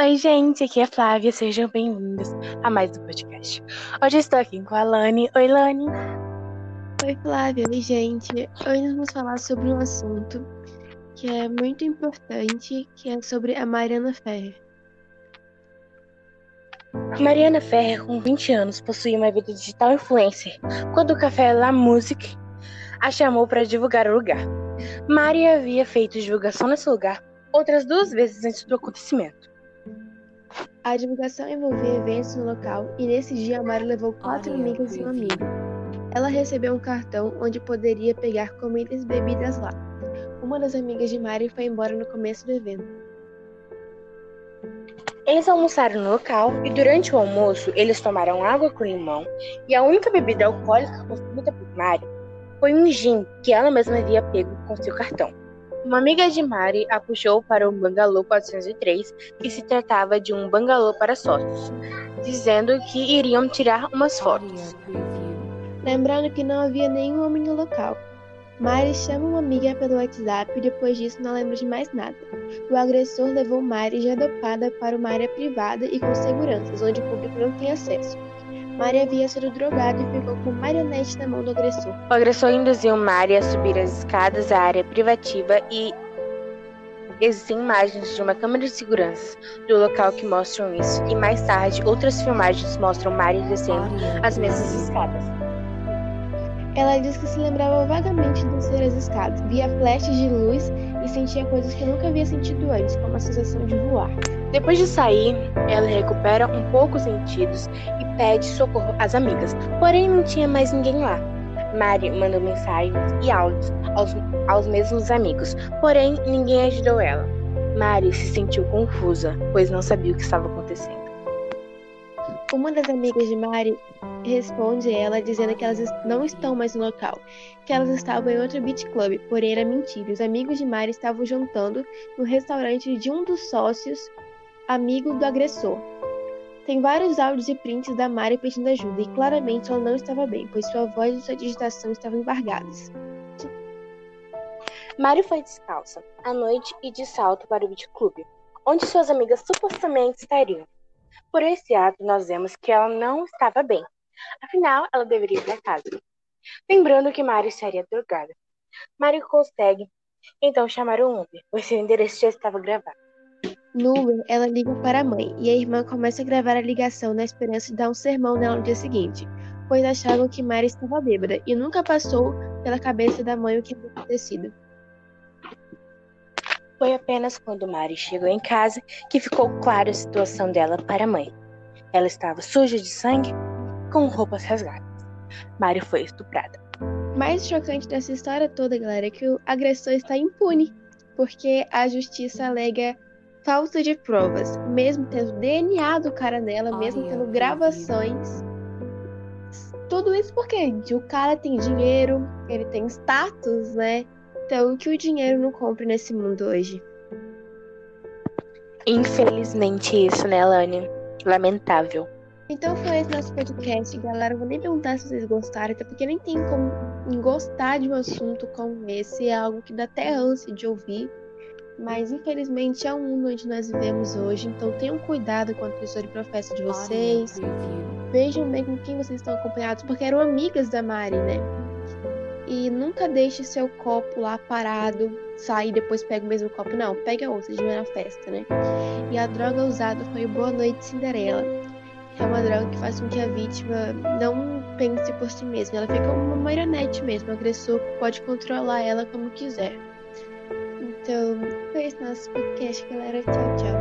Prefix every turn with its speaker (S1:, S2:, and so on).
S1: Oi, gente, aqui é Flávia, sejam bem-vindos a mais um podcast. Hoje estou aqui com a Lani. Oi, Lani.
S2: Oi, Flávia. Oi, gente. Hoje nós vamos falar sobre um assunto que é muito importante, que é sobre a Mariana Ferrer.
S1: Mariana Ferrer, com 20 anos, possui uma vida digital influencer, quando o Café La Musique a chamou para divulgar o lugar. Mari havia feito divulgação nesse lugar outras duas vezes antes do acontecimento.
S2: A divulgação envolvia eventos no local e nesse dia a Mari levou quatro amigas e um amigo. Ela recebeu um cartão onde poderia pegar comidas e bebidas lá. Uma das amigas de Mari foi embora no começo do evento.
S1: Eles almoçaram no local e durante o almoço eles tomaram água com limão e a única bebida alcoólica consumida por Mari foi um gin que ela mesma havia pego com seu cartão. Uma amiga de Mari a puxou para o Bangalô 403, que se tratava de um bangalô para sócios, dizendo que iriam tirar umas fotos.
S2: Lembrando que não havia nenhum homem no local. Mari chama uma amiga pelo WhatsApp e depois disso não lembra de mais nada. O agressor levou Mari já dopada para uma área privada e com seguranças, onde o público não tem acesso. Mari havia sido drogada e ficou com marionete na mão do agressor.
S1: O agressor induziu Mari a subir as escadas à área privativa e existem imagens de uma câmera de segurança do local que mostram isso e mais tarde outras filmagens mostram Mari descendo as mesmas escadas.
S2: Ela diz que se lembrava vagamente de descer as escadas, via flashes de luz e sentia coisas que nunca havia sentido antes, como a sensação de voar.
S1: Depois de sair, ela recupera um pouco os sentidos e pede socorro às amigas, porém não tinha mais ninguém lá. Mari mandou mensagens e áudios aos, aos mesmos amigos, porém ninguém ajudou ela. Mari se sentiu confusa, pois não sabia o que estava acontecendo.
S2: Uma das amigas de Mari responde ela dizendo que elas não estão mais no local, que elas estavam em outro beach club, porém era mentira. Os amigos de Mari estavam jantando no restaurante de um dos sócios amigo do agressor. Tem vários áudios e prints da Mari pedindo ajuda, e claramente ela não estava bem, pois sua voz e sua digitação estavam embargadas.
S1: Mari foi descalça, à noite e de salto para o beach club, onde suas amigas supostamente estariam. Por esse ato, nós vemos que ela não estava bem. Afinal, ela deveria ir para casa. Lembrando que Mari estaria drogada. Mari consegue, então, chamar o Uber, pois seu endereço já estava gravado.
S2: No Uber, ela liga para a mãe e a irmã começa a gravar a ligação na esperança de dar um sermão nela no dia seguinte, pois achavam que Mari estava bêbada e nunca passou pela cabeça da mãe o que havia acontecido.
S1: Foi apenas quando Mari chegou em casa que ficou clara a situação dela para a mãe. Ela estava suja de sangue, com roupas rasgadas. Mari foi estuprada.
S2: O mais chocante dessa história toda, galera, é que o agressor está impune, porque a justiça alega falta de provas, mesmo tendo DNA do cara nela, mesmo tendo gravações. Tudo isso porque o cara tem dinheiro, ele tem status, né? Então, que o dinheiro não compre nesse mundo hoje.
S1: Infelizmente isso, né, Lani? Lamentável.
S2: Então foi esse nosso podcast, galera. Eu vou nem perguntar se vocês gostaram, até porque nem tem como gostar de um assunto como esse. É algo que dá até ânsia de ouvir. Mas infelizmente é o mundo onde nós vivemos hoje. Então tenham cuidado com a pessoa de professa de vocês. Vejam bem com quem vocês estão acompanhados, porque eram amigas da Mari, né? E nunca deixe seu copo lá parado, sair e depois pega o mesmo copo. Não, pega outro, de na festa, né? E a droga usada foi Boa Noite Cinderela. É uma droga que faz com que a vítima não pense por si mesma. Ela fica uma marionete mesmo. O agressor pode controlar ela como quiser. Então, foi esse nosso podcast, galera. Tchau, tchau.